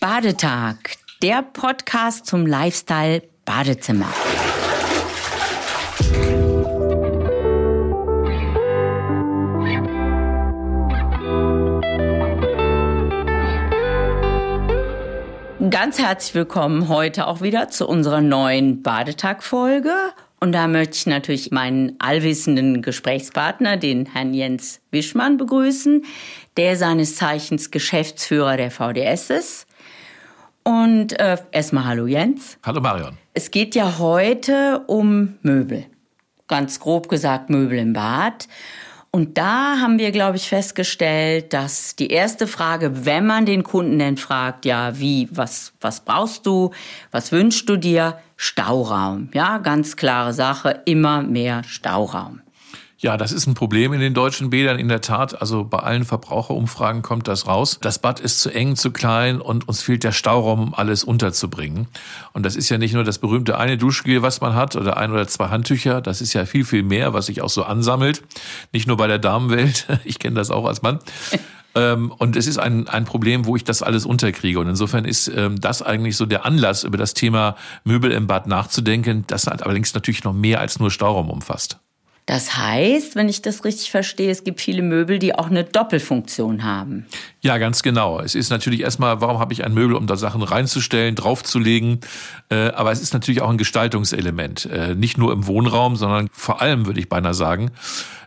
Badetag, der Podcast zum Lifestyle Badezimmer. Ganz herzlich willkommen heute auch wieder zu unserer neuen Badetag-Folge. Und da möchte ich natürlich meinen allwissenden Gesprächspartner, den Herrn Jens Wischmann, begrüßen, der seines Zeichens Geschäftsführer der VDS ist. Und äh, erstmal hallo Jens. Hallo Marion. Es geht ja heute um Möbel. Ganz grob gesagt Möbel im Bad. Und da haben wir, glaube ich, festgestellt, dass die erste Frage, wenn man den Kunden denn fragt, ja, wie, was, was brauchst du, was wünschst du dir? Stauraum. Ja, ganz klare Sache, immer mehr Stauraum. Ja, das ist ein Problem in den deutschen Bädern in der Tat. Also bei allen Verbraucherumfragen kommt das raus. Das Bad ist zu eng, zu klein und uns fehlt der Stauraum, um alles unterzubringen. Und das ist ja nicht nur das berühmte eine Duschgel, was man hat oder ein oder zwei Handtücher. Das ist ja viel, viel mehr, was sich auch so ansammelt. Nicht nur bei der Damenwelt. Ich kenne das auch als Mann. Ähm, und es ist ein, ein Problem, wo ich das alles unterkriege. Und insofern ist ähm, das eigentlich so der Anlass, über das Thema Möbel im Bad nachzudenken, das halt allerdings natürlich noch mehr als nur Stauraum umfasst. Das heißt, wenn ich das richtig verstehe, es gibt viele Möbel, die auch eine Doppelfunktion haben. Ja, ganz genau. Es ist natürlich erstmal, warum habe ich ein Möbel, um da Sachen reinzustellen, draufzulegen? Äh, aber es ist natürlich auch ein Gestaltungselement. Äh, nicht nur im Wohnraum, sondern vor allem, würde ich beinahe sagen,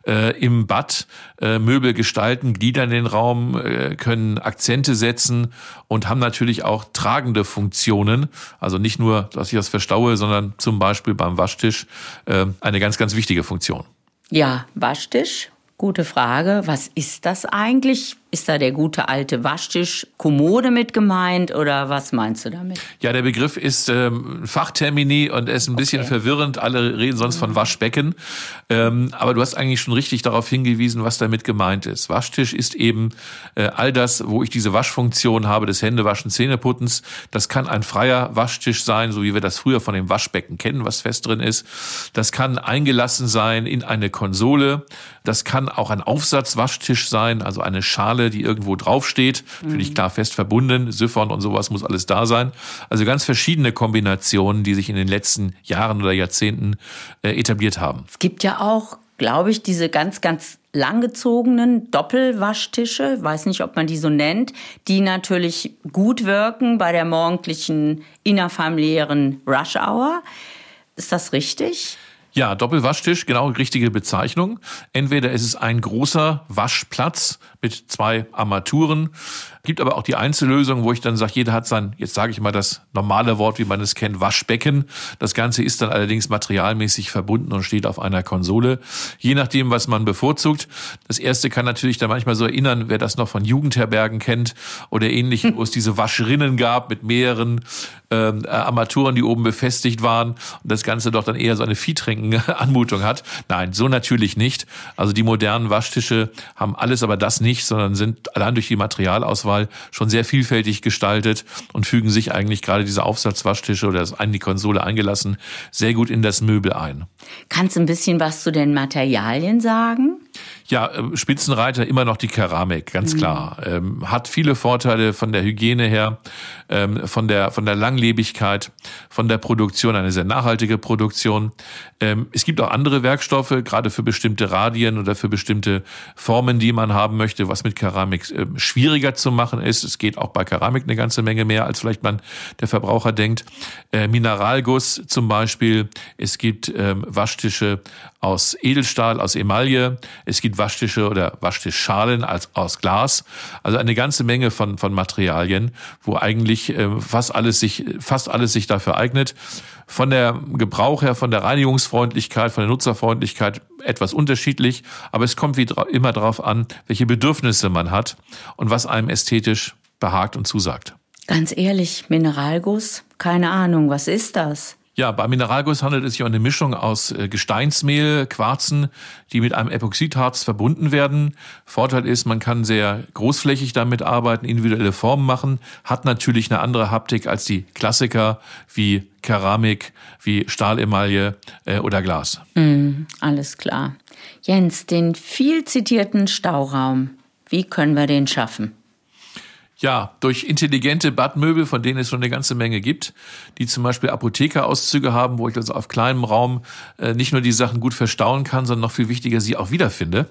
äh, im Bad Möbel gestalten, gliedern den Raum, können Akzente setzen und haben natürlich auch tragende Funktionen. Also nicht nur, dass ich das verstaue, sondern zum Beispiel beim Waschtisch eine ganz, ganz wichtige Funktion. Ja, Waschtisch, gute Frage. Was ist das eigentlich? Ist da der gute alte Waschtisch Kommode mit gemeint oder was meinst du damit? Ja, der Begriff ist ähm, Fachtermini und er ist ein bisschen okay. verwirrend. Alle reden sonst von Waschbecken. Ähm, aber du hast eigentlich schon richtig darauf hingewiesen, was damit gemeint ist. Waschtisch ist eben äh, all das, wo ich diese Waschfunktion habe des Händewaschen, Zähneputzens. Das kann ein freier Waschtisch sein, so wie wir das früher von dem Waschbecken kennen, was fest drin ist. Das kann eingelassen sein in eine Konsole. Das kann auch ein Aufsatzwaschtisch sein, also eine Schale Schale, die irgendwo draufsteht. Mhm. Natürlich klar fest verbunden, Siphon und sowas muss alles da sein. Also ganz verschiedene Kombinationen, die sich in den letzten Jahren oder Jahrzehnten äh, etabliert haben. Es gibt ja auch, glaube ich, diese ganz, ganz langgezogenen Doppelwaschtische, weiß nicht, ob man die so nennt, die natürlich gut wirken bei der morgendlichen innerfamiliären Rush Hour. Ist das richtig? Ja, Doppelwaschtisch, genau richtige Bezeichnung. Entweder ist es ein großer Waschplatz mit zwei Armaturen, gibt aber auch die Einzellösung, wo ich dann sage, jeder hat sein, jetzt sage ich mal das normale Wort, wie man es kennt, Waschbecken. Das Ganze ist dann allerdings materialmäßig verbunden und steht auf einer Konsole. Je nachdem, was man bevorzugt. Das erste kann natürlich dann manchmal so erinnern, wer das noch von Jugendherbergen kennt oder ähnlich, wo es diese Waschrinnen gab mit mehreren ähm, Armaturen, die oben befestigt waren und das Ganze doch dann eher so eine Viehtrinken-Anmutung hat. Nein, so natürlich nicht. Also die modernen Waschtische haben alles aber das nicht, sondern sind allein durch die Materialauswahl schon sehr vielfältig gestaltet und fügen sich eigentlich gerade diese Aufsatzwaschtische oder das in die Konsole eingelassen sehr gut in das Möbel ein. Kannst du ein bisschen was zu den Materialien sagen? Ja, äh, Spitzenreiter immer noch die Keramik, ganz mhm. klar. Ähm, hat viele Vorteile von der Hygiene her, ähm, von der von der Langlebigkeit, von der Produktion, eine sehr nachhaltige Produktion. Ähm, es gibt auch andere Werkstoffe, gerade für bestimmte Radien oder für bestimmte Formen, die man haben möchte, was mit Keramik äh, schwieriger zu machen ist. Es geht auch bei Keramik eine ganze Menge mehr, als vielleicht man der Verbraucher denkt. Äh, Mineralguss zum Beispiel. Es gibt ähm, Waschtische aus Edelstahl, aus Emaille. Es gibt Waschtische oder Waschtischschalen als, aus Glas. Also eine ganze Menge von, von Materialien, wo eigentlich äh, fast alles sich, fast alles sich dafür eignet. Von der Gebrauch her, von der Reinigungsfreundlichkeit, von der Nutzerfreundlichkeit etwas unterschiedlich. Aber es kommt wie immer darauf an, welche Bedürfnisse man hat und was einem ästhetisch behagt und zusagt. Ganz ehrlich, Mineralguss? Keine Ahnung, was ist das? Ja, bei Mineralguss handelt es sich um eine Mischung aus äh, Gesteinsmehl, Quarzen, die mit einem Epoxidharz verbunden werden. Vorteil ist, man kann sehr großflächig damit arbeiten, individuelle Formen machen, hat natürlich eine andere Haptik als die Klassiker wie Keramik, wie Stahlemaille äh, oder Glas. Mm, alles klar. Jens, den viel zitierten Stauraum, wie können wir den schaffen? Ja, durch intelligente Badmöbel, von denen es schon eine ganze Menge gibt, die zum Beispiel Apothekerauszüge haben, wo ich also auf kleinem Raum äh, nicht nur die Sachen gut verstauen kann, sondern noch viel wichtiger sie auch wiederfinde.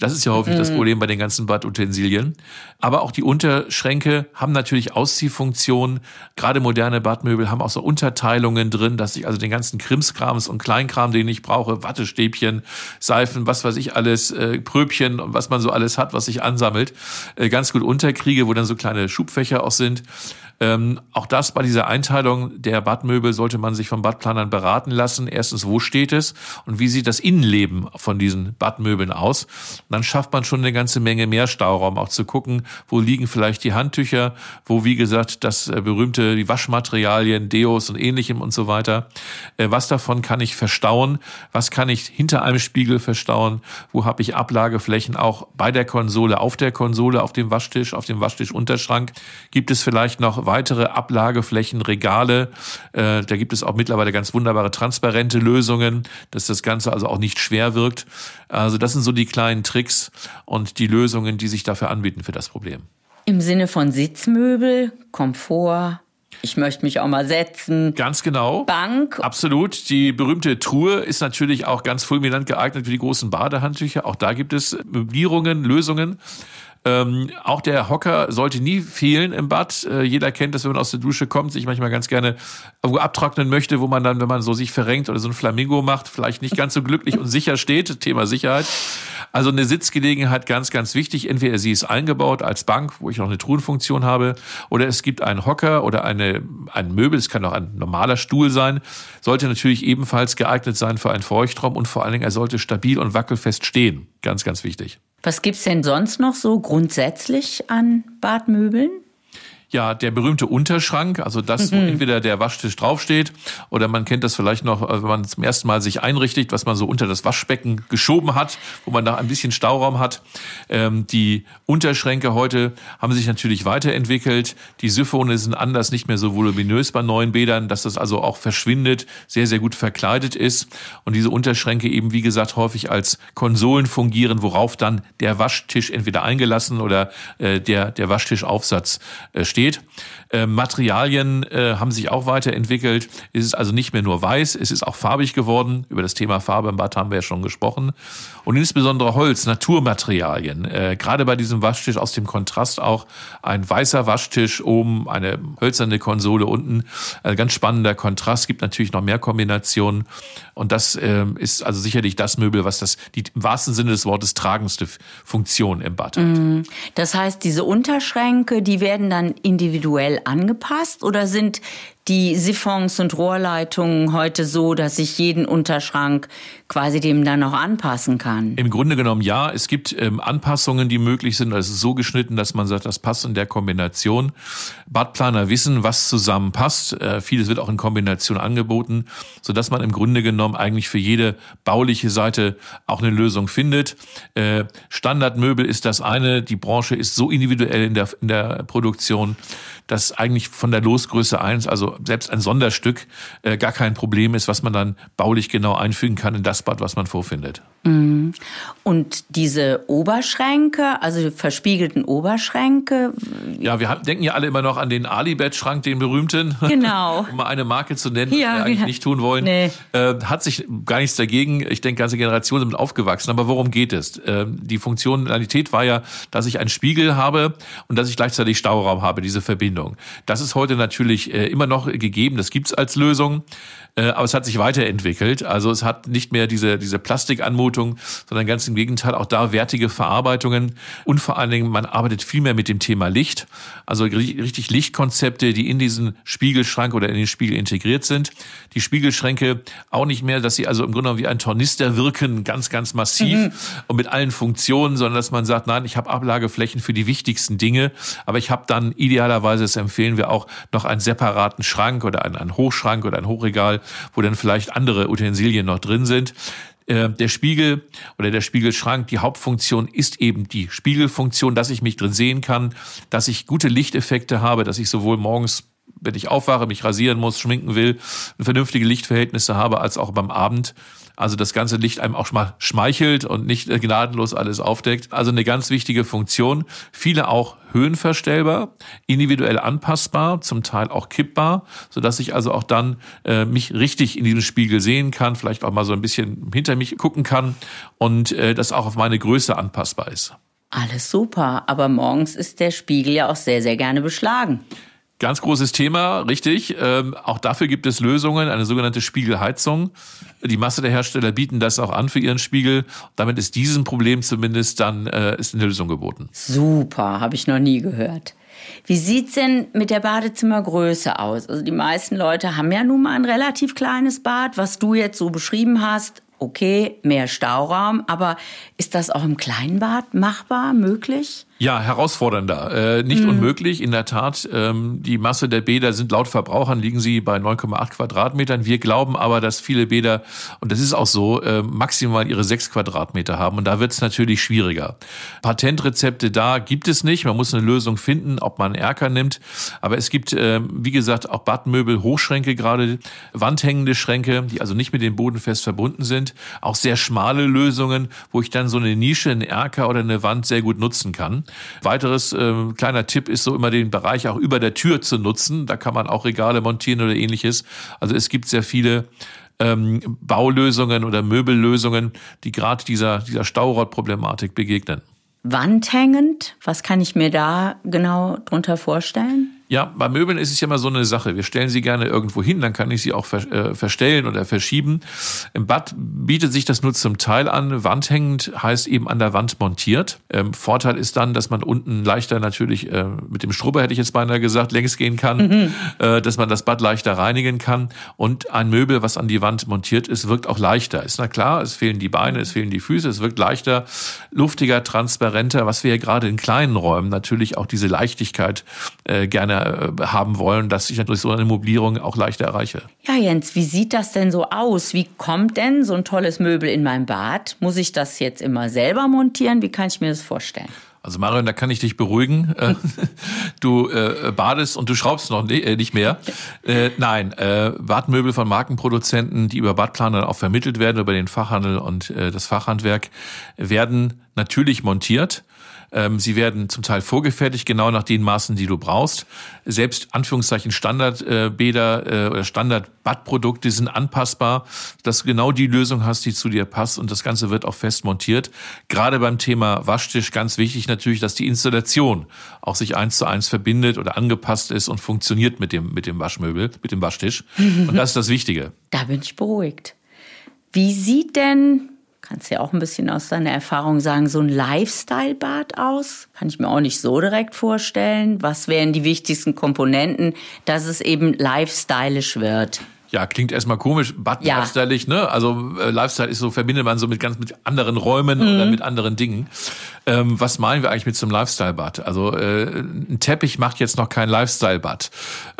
Das ist ja häufig mhm. das Problem bei den ganzen Badutensilien. Aber auch die Unterschränke haben natürlich Ausziehfunktionen. Gerade moderne Badmöbel haben auch so Unterteilungen drin, dass ich also den ganzen Krimskrams und Kleinkram, den ich brauche, Wattestäbchen, Seifen, was weiß ich alles, äh, Pröbchen und was man so alles hat, was sich ansammelt, äh, ganz gut unterkriege, wo dann so kleine Schubfächer auch sind. Ähm, auch das bei dieser Einteilung der Badmöbel sollte man sich von Badplanern beraten lassen. Erstens, wo steht es und wie sieht das Innenleben von diesen Badmöbeln aus? Und dann schafft man schon eine ganze Menge mehr Stauraum, auch zu gucken, wo liegen vielleicht die Handtücher, wo wie gesagt das äh, berühmte die Waschmaterialien, Deos und ähnlichem und so weiter. Äh, was davon kann ich verstauen? Was kann ich hinter einem Spiegel verstauen? Wo habe ich Ablageflächen auch bei der Konsole, auf der Konsole, auf dem Waschtisch, auf dem Waschtischunterschrank? Gibt es vielleicht noch weitere Ablageflächen, Regale. Äh, da gibt es auch mittlerweile ganz wunderbare transparente Lösungen, dass das Ganze also auch nicht schwer wirkt. Also das sind so die kleinen Tricks und die Lösungen, die sich dafür anbieten für das Problem. Im Sinne von Sitzmöbel, Komfort, ich möchte mich auch mal setzen. Ganz genau. Bank. Absolut. Die berühmte Truhe ist natürlich auch ganz fulminant geeignet für die großen Badehandtücher. Auch da gibt es Möblierungen, Lösungen. Ähm, auch der Hocker sollte nie fehlen im Bad. Äh, jeder kennt das, wenn man aus der Dusche kommt, sich manchmal ganz gerne abtrocknen möchte, wo man dann, wenn man so sich verrenkt oder so ein Flamingo macht, vielleicht nicht ganz so glücklich und sicher steht. Thema Sicherheit. Also eine Sitzgelegenheit ganz, ganz wichtig. Entweder sie ist eingebaut als Bank, wo ich noch eine Truhenfunktion habe, oder es gibt einen Hocker oder eine, ein Möbel, es kann auch ein normaler Stuhl sein, sollte natürlich ebenfalls geeignet sein für einen Feuchtraum und vor allen Dingen er sollte stabil und wackelfest stehen. Ganz, ganz wichtig. Was gibt's denn sonst noch so grundsätzlich an Badmöbeln? Ja, der berühmte Unterschrank, also das, wo mhm. entweder der Waschtisch draufsteht oder man kennt das vielleicht noch, äh, wenn man zum ersten Mal sich einrichtet, was man so unter das Waschbecken geschoben hat, wo man da ein bisschen Stauraum hat. Ähm, die Unterschränke heute haben sich natürlich weiterentwickelt. Die Siphone sind anders, nicht mehr so voluminös bei neuen Bädern, dass das also auch verschwindet, sehr, sehr gut verkleidet ist. Und diese Unterschränke eben, wie gesagt, häufig als Konsolen fungieren, worauf dann der Waschtisch entweder eingelassen oder äh, der, der Waschtischaufsatz äh, steht steht. Äh, Materialien äh, haben sich auch weiterentwickelt. Es ist also nicht mehr nur weiß, es ist auch farbig geworden. Über das Thema Farbe im Bad haben wir ja schon gesprochen. Und insbesondere Holz, Naturmaterialien. Äh, gerade bei diesem Waschtisch aus dem Kontrast auch ein weißer Waschtisch oben, eine hölzerne Konsole unten. Ein ganz spannender Kontrast, gibt natürlich noch mehr Kombinationen. Und das äh, ist also sicherlich das Möbel, was das die im wahrsten Sinne des Wortes tragendste Funktion im Bad hat. Mhm. Das heißt, diese Unterschränke, die werden dann individuell angepasst oder sind die Siphons und Rohrleitungen heute so, dass ich jeden Unterschrank quasi dem dann noch anpassen kann? Im Grunde genommen ja. Es gibt ähm, Anpassungen, die möglich sind. Es ist so geschnitten, dass man sagt, das passt in der Kombination. Badplaner wissen, was zusammenpasst. Äh, vieles wird auch in Kombination angeboten, sodass man im Grunde genommen eigentlich für jede bauliche Seite auch eine Lösung findet. Äh, Standardmöbel ist das eine. Die Branche ist so individuell in der, in der Produktion, dass eigentlich von der Losgröße eins, also selbst ein Sonderstück, äh, gar kein Problem ist, was man dann baulich genau einfügen kann in das Bad, was man vorfindet. Mhm. Und diese Oberschränke, also die verspiegelten Oberschränke? Ja, wir denken ja alle immer noch an den Alibed-Schrank, den berühmten. Genau. um mal eine Marke zu nennen, ja, die wir eigentlich genau. nicht tun wollen. Nee. Äh, hat sich gar nichts dagegen. Ich denke, ganze Generationen sind aufgewachsen. Aber worum geht es? Äh, die Funktionalität war ja, dass ich einen Spiegel habe und dass ich gleichzeitig Stauraum habe, diese Verbindung. Das ist heute natürlich äh, immer noch gegeben. Das gibt's als Lösung. Äh, aber es hat sich weiterentwickelt. Also es hat nicht mehr diese, diese Plastikanmutung, sondern ganz im Gegenteil auch da wertige Verarbeitungen. Und vor allen Dingen, man arbeitet viel mehr mit dem Thema Licht. Also richtig Lichtkonzepte, die in diesen Spiegelschrank oder in den Spiegel integriert sind. Die Spiegelschränke auch nicht mehr, dass sie also im Grunde genommen wie ein Tornister wirken, ganz, ganz massiv mhm. und mit allen Funktionen, sondern dass man sagt, nein, ich habe Ablageflächen für die wichtigsten Dinge, aber ich habe dann idealerweise, das empfehlen wir auch, noch einen separaten Schrank oder einen, einen Hochschrank oder ein Hochregal, wo dann vielleicht andere Utensilien noch drin sind der Spiegel oder der Spiegelschrank, die Hauptfunktion ist eben die Spiegelfunktion, dass ich mich drin sehen kann, dass ich gute Lichteffekte habe, dass ich sowohl morgens wenn ich aufwache, mich rasieren muss, schminken will, vernünftige Lichtverhältnisse habe, als auch beim Abend Also das ganze Licht einem auch mal schmeichelt und nicht gnadenlos alles aufdeckt. Also eine ganz wichtige Funktion. Viele auch höhenverstellbar, individuell anpassbar, zum Teil auch kippbar, so dass ich also auch dann äh, mich richtig in diesem Spiegel sehen kann, vielleicht auch mal so ein bisschen hinter mich gucken kann und äh, das auch auf meine Größe anpassbar ist. Alles super, aber morgens ist der Spiegel ja auch sehr, sehr gerne beschlagen. Ganz großes Thema, richtig. Ähm, auch dafür gibt es Lösungen, eine sogenannte Spiegelheizung. Die Masse der Hersteller bieten das auch an für ihren Spiegel. Damit ist diesem Problem zumindest dann äh, ist eine Lösung geboten. Super, habe ich noch nie gehört. Wie sieht's denn mit der Badezimmergröße aus? Also die meisten Leute haben ja nun mal ein relativ kleines Bad, was du jetzt so beschrieben hast. Okay, mehr Stauraum, aber ist das auch im kleinen Bad machbar, möglich? Ja, herausfordernder. Äh, nicht mhm. unmöglich. In der Tat, ähm, die Masse der Bäder sind laut Verbrauchern liegen sie bei 9,8 Quadratmetern. Wir glauben aber, dass viele Bäder, und das ist auch so, äh, maximal ihre 6 Quadratmeter haben. Und da wird es natürlich schwieriger. Patentrezepte da gibt es nicht. Man muss eine Lösung finden, ob man Erker nimmt. Aber es gibt, äh, wie gesagt, auch Badmöbel, Hochschränke gerade, wandhängende Schränke, die also nicht mit dem Boden fest verbunden sind. Auch sehr schmale Lösungen, wo ich dann so eine Nische, einen Erker oder eine Wand sehr gut nutzen kann. Weiteres äh, kleiner Tipp ist so immer den Bereich auch über der Tür zu nutzen. Da kann man auch Regale montieren oder ähnliches. Also es gibt sehr viele ähm, Baulösungen oder Möbellösungen, die gerade dieser, dieser Staurod-Problematik begegnen. Wandhängend, was kann ich mir da genau drunter vorstellen? Ja, bei Möbeln ist es ja immer so eine Sache. Wir stellen sie gerne irgendwo hin, dann kann ich sie auch ver äh, verstellen oder verschieben. Im Bad bietet sich das nur zum Teil an. Wandhängend heißt eben an der Wand montiert. Ähm, Vorteil ist dann, dass man unten leichter natürlich äh, mit dem Strubber, hätte ich jetzt beinahe gesagt, längs gehen kann, mhm. äh, dass man das Bad leichter reinigen kann. Und ein Möbel, was an die Wand montiert ist, wirkt auch leichter. Ist na klar, es fehlen die Beine, es fehlen die Füße, es wirkt leichter, luftiger, transparenter, was wir ja gerade in kleinen Räumen natürlich auch diese Leichtigkeit äh, gerne äh, haben wollen, dass ich durch so eine Mobilierung auch leichter erreiche. Ja, Jens, wie sieht das denn so aus? Wie kommt denn so ein tolles Möbel in mein Bad? Muss ich das jetzt immer selber montieren? Wie kann ich mir das vorstellen? Also Marion, da kann ich dich beruhigen. Du äh, badest und du schraubst noch äh, nicht mehr. Äh, nein, äh, Badmöbel von Markenproduzenten, die über Badplaner auch vermittelt werden, über den Fachhandel und äh, das Fachhandwerk, werden natürlich montiert. Ähm, sie werden zum Teil vorgefertigt, genau nach den Maßen, die du brauchst. Selbst Anführungszeichen Standardbäder äh, oder Standardbadprodukte sind anpassbar, dass du genau die Lösung hast, die zu dir passt und das Ganze wird auch fest montiert. Gerade beim Thema Waschtisch ganz wichtig natürlich, dass die Installation auch sich eins zu eins verbindet oder angepasst ist und funktioniert mit dem, mit dem Waschmöbel, mit dem Waschtisch. Und das ist das Wichtige. Da bin ich beruhigt. Wie sieht denn kannst ja auch ein bisschen aus deiner Erfahrung sagen, so ein Lifestyle-Bad aus? Kann ich mir auch nicht so direkt vorstellen. Was wären die wichtigsten Komponenten, dass es eben lifestyleisch wird? Ja, klingt erstmal komisch, Bad ja. lifestyle ne? Also äh, Lifestyle ist so, verbindet man so mit ganz mit anderen Räumen mhm. oder mit anderen Dingen. Ähm, was meinen wir eigentlich mit so einem Lifestyle-Bad? Also äh, ein Teppich macht jetzt noch kein Lifestyle-Bad.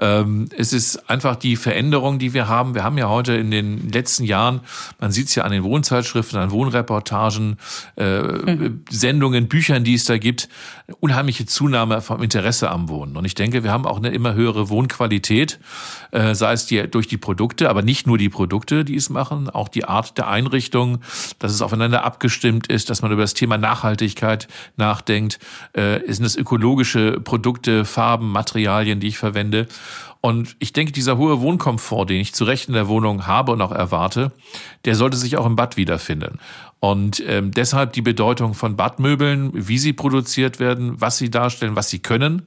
Ähm, es ist einfach die Veränderung, die wir haben. Wir haben ja heute in den letzten Jahren, man sieht es ja an den Wohnzeitschriften, an Wohnreportagen, äh, mhm. Sendungen, Büchern, die es da gibt, unheimliche Zunahme vom Interesse am Wohnen. Und ich denke, wir haben auch eine immer höhere Wohnqualität, äh, sei es die, durch die Produkte, aber nicht nur die Produkte, die es machen, auch die Art der Einrichtung, dass es aufeinander abgestimmt ist, dass man über das Thema Nachhaltigkeit nachdenkt. Äh, sind es ökologische Produkte, Farben, Materialien, die ich verwende? Und ich denke, dieser hohe Wohnkomfort, den ich zu Recht in der Wohnung habe und auch erwarte, der sollte sich auch im Bad wiederfinden. Und ähm, deshalb die Bedeutung von Badmöbeln, wie sie produziert werden, was sie darstellen, was sie können,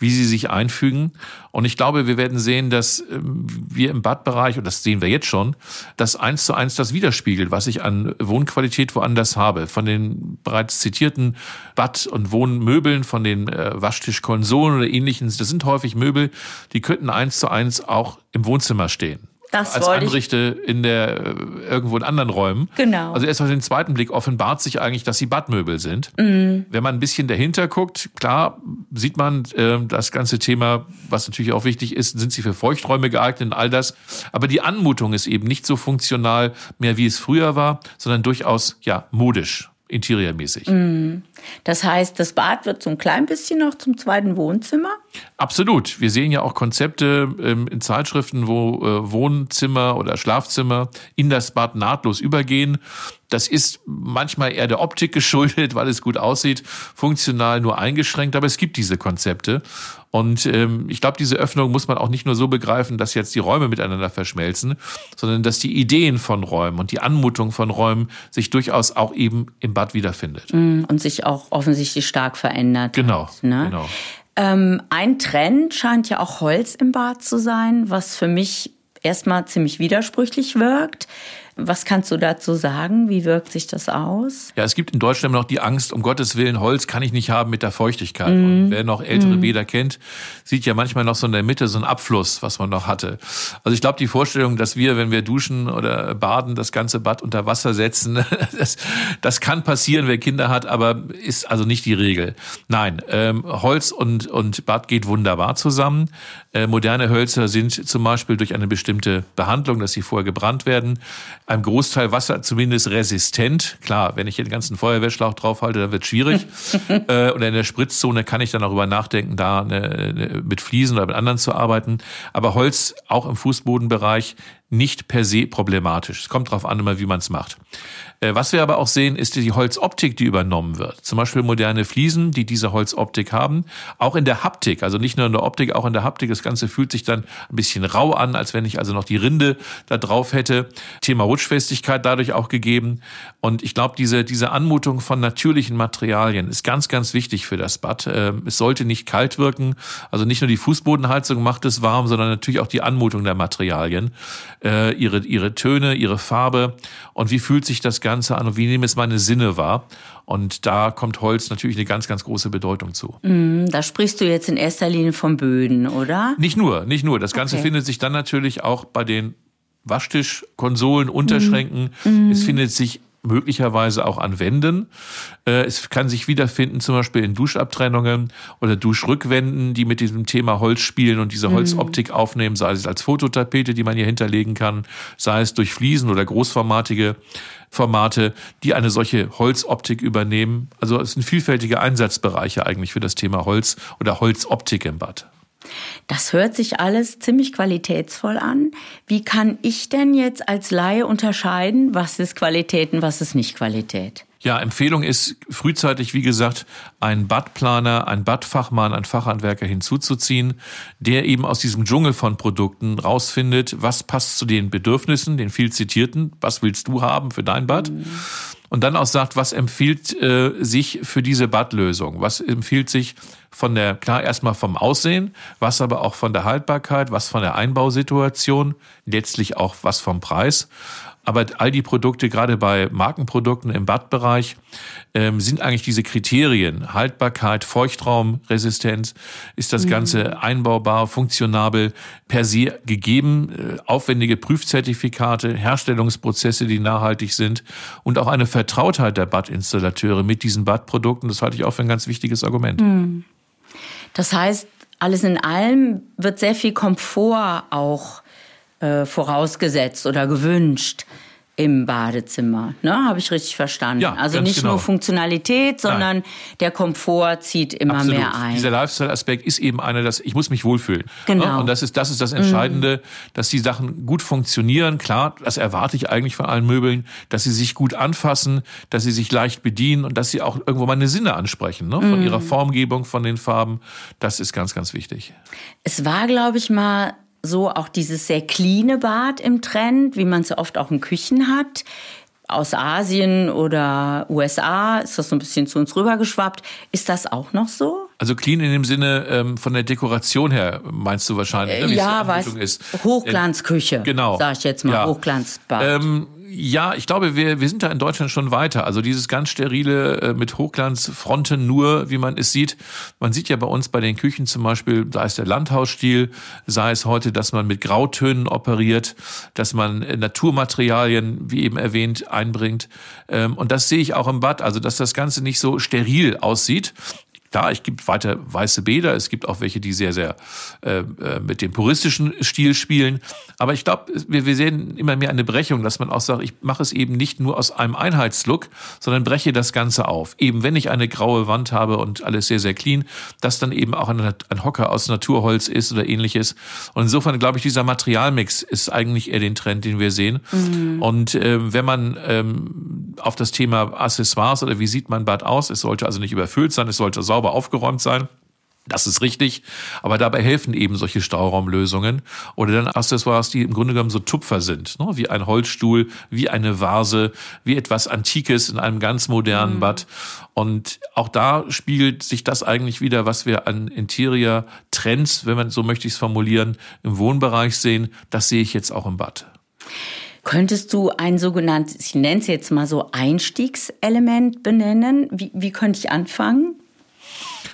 wie sie sich einfügen. Und ich glaube, wir werden sehen, dass ähm, wir im Badbereich, und das sehen wir jetzt schon, dass eins zu eins das widerspiegelt, was ich an Wohnqualität woanders habe. Von den bereits zitierten Bad- und Wohnmöbeln, von den äh, Waschtischkonsolen oder ähnlichen, das sind häufig Möbel, die könnten eins zu eins auch im Wohnzimmer stehen. Das als Anrichte in der äh, irgendwo in anderen Räumen. Genau. Also erst auf den zweiten Blick offenbart sich eigentlich, dass sie Badmöbel sind. Mhm. Wenn man ein bisschen dahinter guckt, klar sieht man äh, das ganze Thema, was natürlich auch wichtig ist, sind sie für Feuchträume geeignet und all das. Aber die Anmutung ist eben nicht so funktional mehr, wie es früher war, sondern durchaus ja modisch interiormäßig. Mhm. Das heißt, das Bad wird so ein klein bisschen noch zum zweiten Wohnzimmer? Absolut. Wir sehen ja auch Konzepte ähm, in Zeitschriften, wo äh, Wohnzimmer oder Schlafzimmer in das Bad nahtlos übergehen. Das ist manchmal eher der Optik geschuldet, weil es gut aussieht, funktional nur eingeschränkt, aber es gibt diese Konzepte. Und ähm, ich glaube, diese Öffnung muss man auch nicht nur so begreifen, dass jetzt die Räume miteinander verschmelzen, sondern dass die Ideen von Räumen und die Anmutung von Räumen sich durchaus auch eben im Bad wiederfindet. Mm, und sich auch offensichtlich stark verändert. Genau. Hat, ne? genau. Ähm, ein Trend scheint ja auch Holz im Bad zu sein, was für mich erstmal ziemlich widersprüchlich wirkt. Was kannst du dazu sagen? Wie wirkt sich das aus? Ja, es gibt in Deutschland noch die Angst, um Gottes Willen, Holz kann ich nicht haben mit der Feuchtigkeit. Mm. Und wer noch ältere mm. Bäder kennt, sieht ja manchmal noch so in der Mitte so einen Abfluss, was man noch hatte. Also ich glaube, die Vorstellung, dass wir, wenn wir duschen oder baden, das ganze Bad unter Wasser setzen, das, das kann passieren, wer Kinder hat, aber ist also nicht die Regel. Nein, ähm, Holz und, und Bad geht wunderbar zusammen. Äh, moderne Hölzer sind zum Beispiel durch eine bestimmte Behandlung, dass sie vorher gebrannt werden, einem Großteil Wasser zumindest resistent. Klar, wenn ich den ganzen Feuerwehrschlauch draufhalte, dann wird es schwierig. äh, oder in der Spritzzone kann ich dann darüber nachdenken, da eine, eine, mit Fliesen oder mit anderen zu arbeiten. Aber Holz auch im Fußbodenbereich nicht per se problematisch. Es kommt darauf an, immer wie man es macht. Äh, was wir aber auch sehen, ist die Holzoptik, die übernommen wird. Zum Beispiel moderne Fliesen, die diese Holzoptik haben. Auch in der Haptik, also nicht nur in der Optik, auch in der Haptik. Das Ganze fühlt sich dann ein bisschen rau an, als wenn ich also noch die Rinde da drauf hätte. Thema Rutschfestigkeit dadurch auch gegeben. Und ich glaube, diese, diese Anmutung von natürlichen Materialien ist ganz, ganz wichtig für das Bad. Ähm, es sollte nicht kalt wirken. Also nicht nur die Fußbodenheizung macht es warm, sondern natürlich auch die Anmutung der Materialien. Äh, ihre, ihre Töne, ihre Farbe. Und wie fühlt sich das Ganze an und wie nehmen es meine Sinne wahr? Und da kommt Holz natürlich eine ganz, ganz große Bedeutung zu. Mm, da sprichst du jetzt in erster Linie vom Böden, oder? Nicht nur, nicht nur. Das Ganze okay. findet sich dann natürlich auch bei den Waschtisch, Konsolen, Unterschränken. Mm. Es findet sich möglicherweise auch an Wänden. Äh, es kann sich wiederfinden, zum Beispiel in Duschabtrennungen oder Duschrückwänden, die mit diesem Thema Holz spielen und diese mhm. Holzoptik aufnehmen, sei es als Fototapete, die man hier hinterlegen kann, sei es durch Fliesen oder großformatige Formate, die eine solche Holzoptik übernehmen. Also es sind vielfältige Einsatzbereiche eigentlich für das Thema Holz oder Holzoptik im Bad. Das hört sich alles ziemlich qualitätsvoll an. Wie kann ich denn jetzt als Laie unterscheiden, was ist Qualität und was ist nicht Qualität? Ja, Empfehlung ist frühzeitig, wie gesagt, einen Badplaner, einen Badfachmann, einen Fachhandwerker hinzuzuziehen, der eben aus diesem Dschungel von Produkten rausfindet, was passt zu den Bedürfnissen, den viel zitierten, was willst du haben für dein Bad? Mhm und dann auch sagt, was empfiehlt äh, sich für diese Badlösung? Was empfiehlt sich von der, klar, erstmal vom Aussehen, was aber auch von der Haltbarkeit, was von der Einbausituation, letztlich auch was vom Preis. Aber all die Produkte, gerade bei Markenprodukten im Badbereich, ähm, sind eigentlich diese Kriterien. Haltbarkeit, Feuchtraumresistenz, ist das mhm. Ganze einbaubar, funktionabel, per se gegeben, äh, aufwendige Prüfzertifikate, Herstellungsprozesse, die nachhaltig sind und auch eine Vertrautheit der Badinstallateure mit diesen Badprodukten. Das halte ich auch für ein ganz wichtiges Argument. Mhm. Das heißt, alles in allem wird sehr viel Komfort auch äh, vorausgesetzt oder gewünscht im Badezimmer. Ne? Habe ich richtig verstanden? Ja, also nicht genau. nur Funktionalität, sondern Nein. der Komfort zieht immer Absolut. mehr ein. Dieser Lifestyle-Aspekt ist eben einer, dass ich muss mich wohlfühlen. Ne? Genau. Und das ist, das ist das Entscheidende, mhm. dass die Sachen gut funktionieren. Klar, das erwarte ich eigentlich von allen Möbeln, dass sie sich gut anfassen, dass sie sich leicht bedienen und dass sie auch irgendwo meine Sinne ansprechen. Ne? Von mhm. ihrer Formgebung, von den Farben. Das ist ganz, ganz wichtig. Es war, glaube ich, mal so auch dieses sehr cleane Bad im Trend, wie man es oft auch in Küchen hat. Aus Asien oder USA ist das so ein bisschen zu uns rübergeschwappt. Ist das auch noch so? Also clean in dem Sinne ähm, von der Dekoration her meinst du wahrscheinlich? Ne, ja, was Hochglanzküche. Genau, sag ich jetzt mal ja. Hochglanzbad. Ähm, ja, ich glaube, wir, wir sind da in Deutschland schon weiter. Also dieses ganz sterile äh, mit Hochglanzfronten nur, wie man es sieht. Man sieht ja bei uns bei den Küchen zum Beispiel, sei es der Landhausstil, sei es heute, dass man mit Grautönen operiert, dass man äh, Naturmaterialien, wie eben erwähnt, einbringt. Ähm, und das sehe ich auch im Bad. Also, dass das Ganze nicht so steril aussieht Klar, es gibt weiter weiße Bäder, es gibt auch welche, die sehr, sehr äh, äh mit dem puristischen Stil spielen. Aber ich glaube, wir, wir sehen immer mehr eine Brechung, dass man auch sagt, ich mache es eben nicht nur aus einem Einheitslook, sondern breche das Ganze auf. Eben wenn ich eine graue Wand habe und alles sehr, sehr clean, dass dann eben auch ein, ein Hocker aus Naturholz ist oder ähnliches. Und insofern glaube ich, dieser Materialmix ist eigentlich eher den Trend, den wir sehen. Mhm. Und äh, wenn man ähm, auf das Thema Accessoires oder wie sieht mein Bad aus, es sollte also nicht überfüllt sein, es sollte sauber aufgeräumt sein. Das ist richtig, aber dabei helfen eben solche Stauraumlösungen oder dann Accessoires, die im Grunde genommen so Tupfer sind, ne? wie ein Holzstuhl, wie eine Vase, wie etwas Antikes in einem ganz modernen mhm. Bad. Und auch da spiegelt sich das eigentlich wieder, was wir an Interior-Trends, wenn man so möchte ich es formulieren, im Wohnbereich sehen. Das sehe ich jetzt auch im Bad. Könntest du ein sogenanntes, ich nenne es jetzt mal so Einstiegselement benennen? Wie, wie könnte ich anfangen?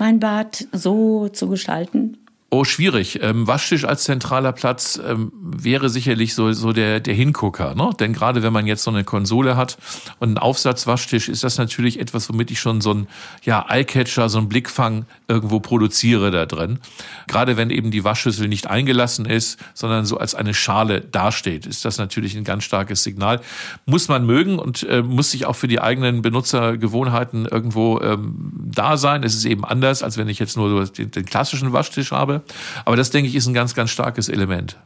Mein Bad so zu gestalten? Oh, schwierig. Ähm, Waschtisch als zentraler Platz ähm, wäre sicherlich so, so der, der Hingucker. Ne? Denn gerade wenn man jetzt so eine Konsole hat und einen Aufsatzwaschtisch, ist das natürlich etwas, womit ich schon so ein ja, Eyecatcher, so ein Blickfang irgendwo produziere da drin. Gerade wenn eben die Waschschüssel nicht eingelassen ist, sondern so als eine Schale dasteht, ist das natürlich ein ganz starkes Signal. Muss man mögen und äh, muss sich auch für die eigenen Benutzergewohnheiten irgendwo ähm, da sein. Es ist eben anders, als wenn ich jetzt nur den, den klassischen Waschtisch habe. Aber das, denke ich, ist ein ganz, ganz starkes Element.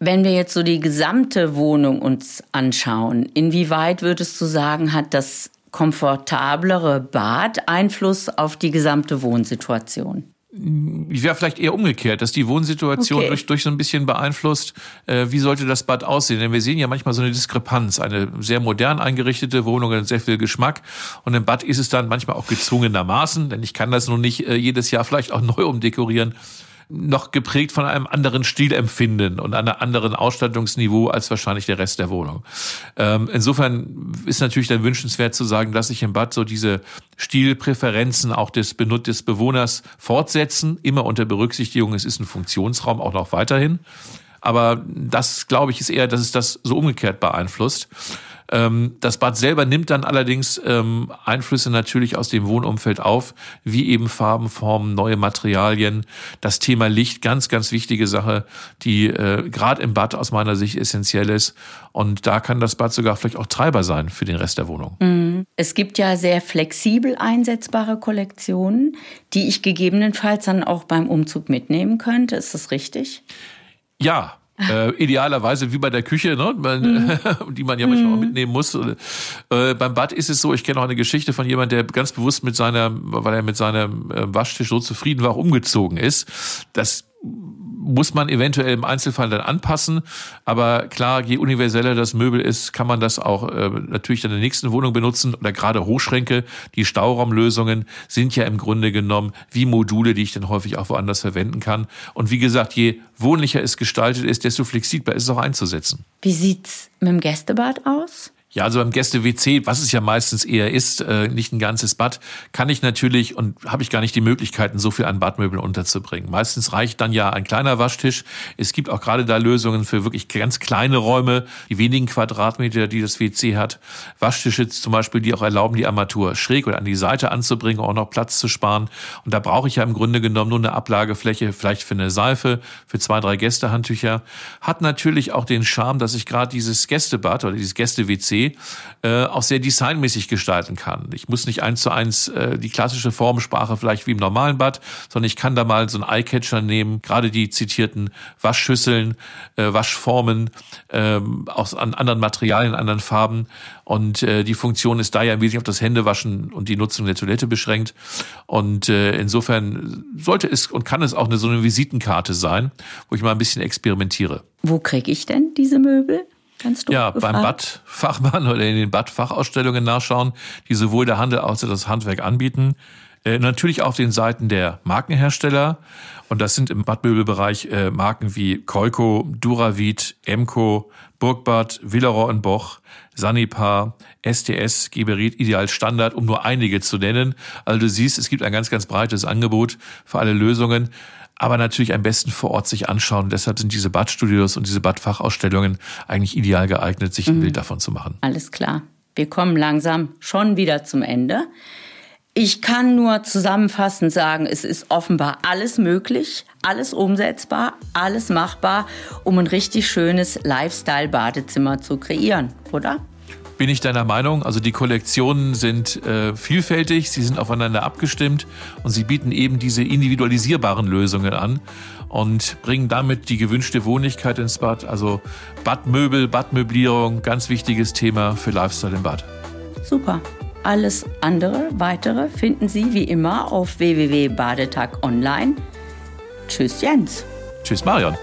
Wenn wir jetzt so die gesamte Wohnung uns anschauen, inwieweit würdest du sagen, hat das komfortablere Bad Einfluss auf die gesamte Wohnsituation? Ich wäre vielleicht eher umgekehrt, dass die Wohnsituation okay. durch, durch so ein bisschen beeinflusst, äh, wie sollte das Bad aussehen. Denn wir sehen ja manchmal so eine Diskrepanz. Eine sehr modern eingerichtete Wohnung hat sehr viel Geschmack. Und im Bad ist es dann manchmal auch gezwungenermaßen, denn ich kann das nun nicht äh, jedes Jahr vielleicht auch neu umdekorieren noch geprägt von einem anderen Stilempfinden und einem anderen Ausstattungsniveau als wahrscheinlich der Rest der Wohnung. Ähm, insofern ist natürlich dann wünschenswert zu sagen, dass sich im Bad so diese Stilpräferenzen auch des, des Bewohners fortsetzen, immer unter Berücksichtigung, es ist ein Funktionsraum auch noch weiterhin. Aber das, glaube ich, ist eher, dass es das so umgekehrt beeinflusst. Ähm, das Bad selber nimmt dann allerdings ähm, Einflüsse natürlich aus dem Wohnumfeld auf, wie eben Farben, Formen, neue Materialien. Das Thema Licht, ganz, ganz wichtige Sache, die äh, gerade im Bad aus meiner Sicht essentiell ist. Und da kann das Bad sogar vielleicht auch Treiber sein für den Rest der Wohnung. Mhm. Es gibt ja sehr flexibel einsetzbare Kollektionen, die ich gegebenenfalls dann auch beim Umzug mitnehmen könnte. Ist das richtig? Ja, äh, idealerweise wie bei der Küche, ne? Man, mhm. die man ja manchmal auch mhm. mitnehmen muss. Äh, beim Bad ist es so, ich kenne auch eine Geschichte von jemandem, der ganz bewusst mit seiner, weil er mit seinem äh, Waschtisch so zufrieden war, umgezogen ist. Das muss man eventuell im Einzelfall dann anpassen. Aber klar, je universeller das Möbel ist, kann man das auch äh, natürlich in der nächsten Wohnung benutzen. Oder gerade Hochschränke, die Stauraumlösungen sind ja im Grunde genommen wie Module, die ich dann häufig auch woanders verwenden kann. Und wie gesagt, je wohnlicher es gestaltet ist, desto flexibler ist es auch einzusetzen. Wie sieht's mit dem Gästebad aus? Ja, also beim Gäste-WC, was es ja meistens eher ist, äh, nicht ein ganzes Bad, kann ich natürlich und habe ich gar nicht die Möglichkeiten, so viel an Badmöbeln unterzubringen. Meistens reicht dann ja ein kleiner Waschtisch. Es gibt auch gerade da Lösungen für wirklich ganz kleine Räume, die wenigen Quadratmeter, die das WC hat. Waschtische zum Beispiel, die auch erlauben, die Armatur schräg oder an die Seite anzubringen, auch noch Platz zu sparen. Und da brauche ich ja im Grunde genommen nur eine Ablagefläche, vielleicht für eine Seife, für zwei, drei Gästehandtücher. Hat natürlich auch den Charme, dass ich gerade dieses Gästebad oder dieses Gäste-WC äh, auch sehr designmäßig gestalten kann. Ich muss nicht eins zu eins äh, die klassische Formensprache vielleicht wie im normalen Bad, sondern ich kann da mal so einen Eyecatcher nehmen, gerade die zitierten Waschschüsseln, äh, Waschformen, äh, aus an anderen Materialien, anderen Farben. Und äh, die Funktion ist da ja im Wesentlichen auf das Händewaschen und die Nutzung der Toilette beschränkt. Und äh, insofern sollte es und kann es auch eine so eine Visitenkarte sein, wo ich mal ein bisschen experimentiere. Wo kriege ich denn diese Möbel? Du ja, gefragt? beim Badfachmann oder in den Badfachausstellungen nachschauen, die sowohl der Handel als auch das Handwerk anbieten. Äh, natürlich auf den Seiten der Markenhersteller. Und das sind im Badmöbelbereich äh, Marken wie Koiko, Duravit, Emco, Burgbad, Villeroy und Boch, Sanipar, STS, Geberit, Ideal Standard, um nur einige zu nennen. Also du siehst, es gibt ein ganz, ganz breites Angebot für alle Lösungen aber natürlich am besten vor Ort sich anschauen. deshalb sind diese Badstudios und diese Badfachausstellungen eigentlich ideal geeignet, sich ein mhm. Bild davon zu machen. Alles klar. Wir kommen langsam schon wieder zum Ende. Ich kann nur zusammenfassend sagen, es ist offenbar alles möglich, alles umsetzbar, alles machbar, um ein richtig schönes Lifestyle-Badezimmer zu kreieren, oder? Bin ich deiner Meinung? Also die Kollektionen sind äh, vielfältig, sie sind aufeinander abgestimmt und sie bieten eben diese individualisierbaren Lösungen an und bringen damit die gewünschte Wohnlichkeit ins Bad. Also Badmöbel, Badmöblierung, ganz wichtiges Thema für Lifestyle im Bad. Super. Alles andere, weitere finden Sie wie immer auf www.badetag online. Tschüss Jens. Tschüss Marion.